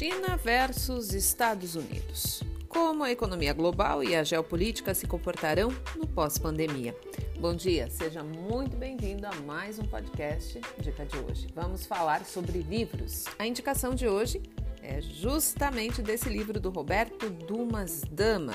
China versus Estados Unidos. Como a economia global e a geopolítica se comportarão no pós-pandemia. Bom dia, seja muito bem-vindo a mais um podcast Dica de hoje. Vamos falar sobre livros. A indicação de hoje é justamente desse livro do Roberto Dumas Dama.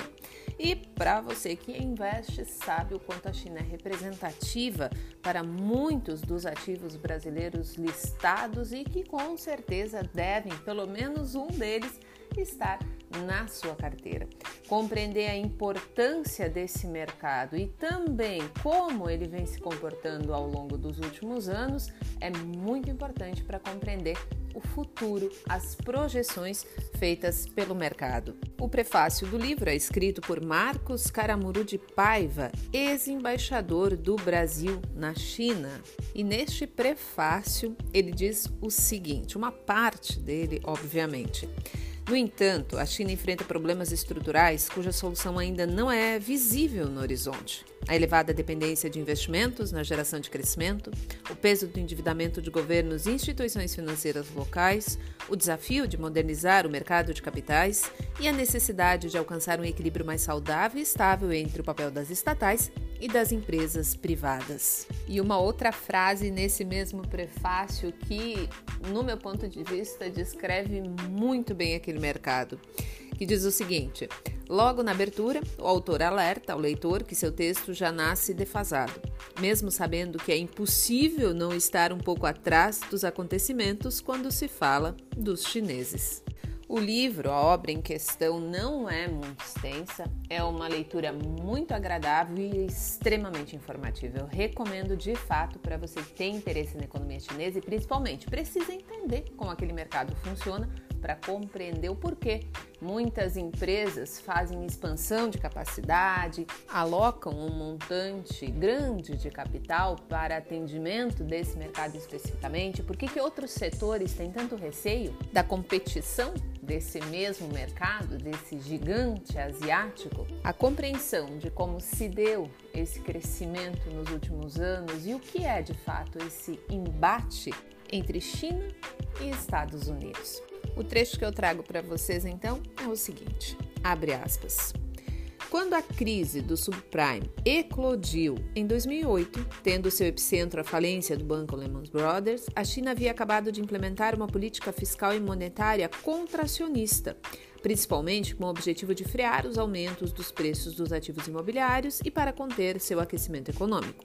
E para você que investe, sabe o quanto a China é representativa para muitos dos ativos brasileiros listados e que com certeza devem, pelo menos um deles, estar na sua carteira. Compreender a importância desse mercado e também como ele vem se comportando ao longo dos últimos anos é muito importante para compreender o futuro, as projeções feitas pelo mercado. O prefácio do livro é escrito por Marcos Caramuru de Paiva, ex-embaixador do Brasil na China. E neste prefácio ele diz o seguinte: uma parte dele, obviamente. No entanto, a China enfrenta problemas estruturais cuja solução ainda não é visível no horizonte. A elevada dependência de investimentos na geração de crescimento, o peso do endividamento de governos e instituições financeiras locais, o desafio de modernizar o mercado de capitais e a necessidade de alcançar um equilíbrio mais saudável e estável entre o papel das estatais e das empresas privadas. E uma outra frase nesse mesmo prefácio que, no meu ponto de vista, descreve muito bem aquele mercado, que diz o seguinte: Logo na abertura, o autor alerta ao leitor que seu texto já nasce defasado, mesmo sabendo que é impossível não estar um pouco atrás dos acontecimentos quando se fala dos chineses. O livro, a obra em questão, não é muito extensa, é uma leitura muito agradável e extremamente informativa. Eu recomendo de fato para você que tem interesse na economia chinesa e principalmente precisa entender como aquele mercado funciona para compreender o porquê. Muitas empresas fazem expansão de capacidade, alocam um montante grande de capital para atendimento desse mercado especificamente. Por que, outros setores têm tanto receio da competição desse mesmo mercado, desse gigante asiático, a compreensão de como se deu esse crescimento nos últimos anos e o que é de fato esse embate entre China e Estados Unidos. O trecho que eu trago para vocês então é o seguinte: abre aspas. Quando a crise do subprime eclodiu em 2008, tendo seu epicentro a falência do banco Lehman Brothers, a China havia acabado de implementar uma política fiscal e monetária contracionista, principalmente com o objetivo de frear os aumentos dos preços dos ativos imobiliários e para conter seu aquecimento econômico.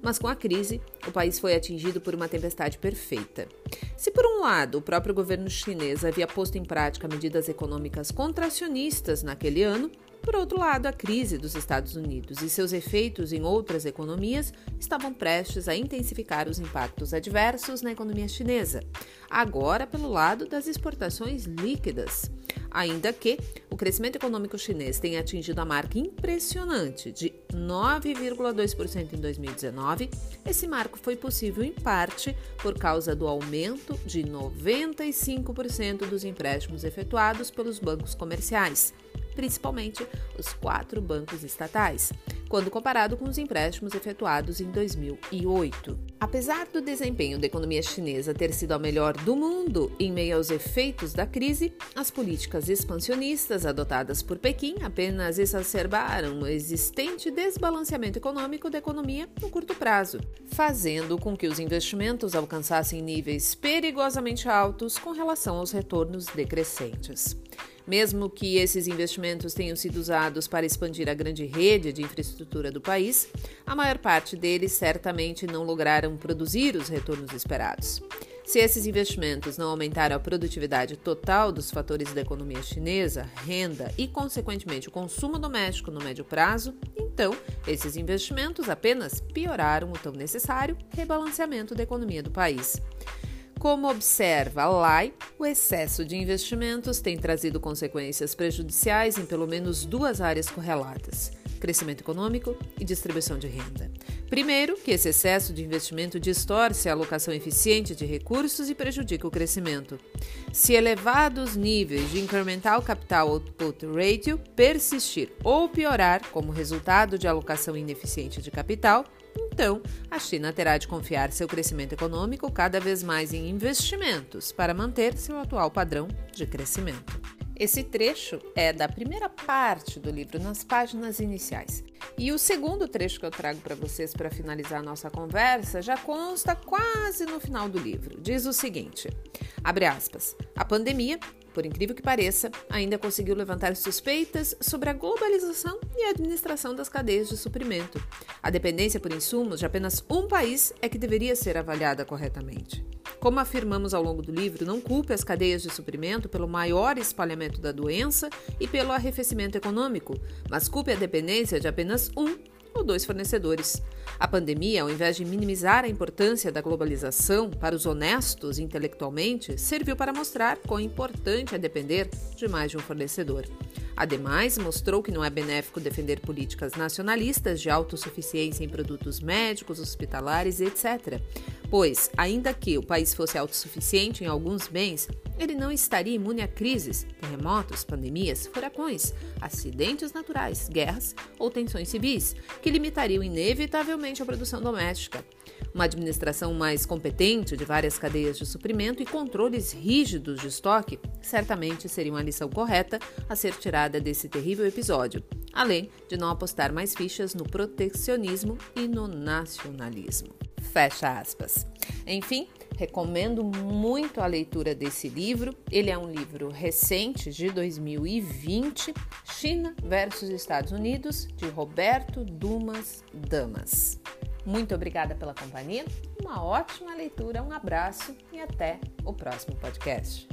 Mas com a crise, o país foi atingido por uma tempestade perfeita. Se, por um lado, o próprio governo chinês havia posto em prática medidas econômicas contracionistas naquele ano, por outro lado, a crise dos Estados Unidos e seus efeitos em outras economias estavam prestes a intensificar os impactos adversos na economia chinesa, agora pelo lado das exportações líquidas. Ainda que o crescimento econômico chinês tenha atingido a marca impressionante de 9,2% em 2019, esse marco foi possível em parte por causa do aumento de 95% dos empréstimos efetuados pelos bancos comerciais principalmente os quatro bancos estatais, quando comparado com os empréstimos efetuados em 2008. Apesar do desempenho da economia chinesa ter sido a melhor do mundo em meio aos efeitos da crise, as políticas expansionistas adotadas por Pequim apenas exacerbaram o existente desbalanceamento econômico da economia no curto prazo, fazendo com que os investimentos alcançassem níveis perigosamente altos com relação aos retornos decrescentes. Mesmo que esses investimentos tenham sido usados para expandir a grande rede de infraestrutura do país, a maior parte deles certamente não lograram produzir os retornos esperados. Se esses investimentos não aumentaram a produtividade total dos fatores da economia chinesa, renda e, consequentemente, o consumo doméstico no médio prazo, então esses investimentos apenas pioraram o tão necessário rebalanceamento da economia do país. Como observa LAI, o excesso de investimentos tem trazido consequências prejudiciais em pelo menos duas áreas correlatas: crescimento econômico e distribuição de renda. Primeiro, que esse excesso de investimento distorce a alocação eficiente de recursos e prejudica o crescimento. Se elevados níveis de incremental capital output ratio persistir ou piorar como resultado de alocação ineficiente de capital, Então, a China terá de confiar seu crescimento econômico cada vez mais em investimentos para manter seu atual padrão de crescimento. Esse trecho é da primeira parte do livro, nas páginas iniciais. E o segundo trecho que eu trago para vocês para finalizar a nossa conversa já consta quase no final do livro. Diz o seguinte: abre aspas. A pandemia por incrível que pareça, ainda conseguiu levantar suspeitas sobre a globalização e a administração das cadeias de suprimento. A dependência por insumos de apenas um país é que deveria ser avaliada corretamente. Como afirmamos ao longo do livro, não culpe as cadeias de suprimento pelo maior espalhamento da doença e pelo arrefecimento econômico, mas culpe a dependência de apenas um ou dois fornecedores. A pandemia, ao invés de minimizar a importância da globalização para os honestos intelectualmente, serviu para mostrar quão importante é depender de mais de um fornecedor. Ademais, mostrou que não é benéfico defender políticas nacionalistas de autossuficiência em produtos médicos, hospitalares, etc. Pois, ainda que o país fosse autossuficiente em alguns bens, ele não estaria imune a crises, terremotos, pandemias, furacões, acidentes naturais, guerras ou tensões civis, que limitariam inevitavelmente a produção doméstica. Uma administração mais competente de várias cadeias de suprimento e controles rígidos de estoque certamente seriam a lição correta a ser tirada desse terrível episódio, além de não apostar mais fichas no protecionismo e no nacionalismo. Fecha aspas. Enfim, recomendo muito a leitura desse livro. Ele é um livro recente, de 2020, China versus Estados Unidos, de Roberto Dumas Damas. Muito obrigada pela companhia, uma ótima leitura, um abraço e até o próximo podcast.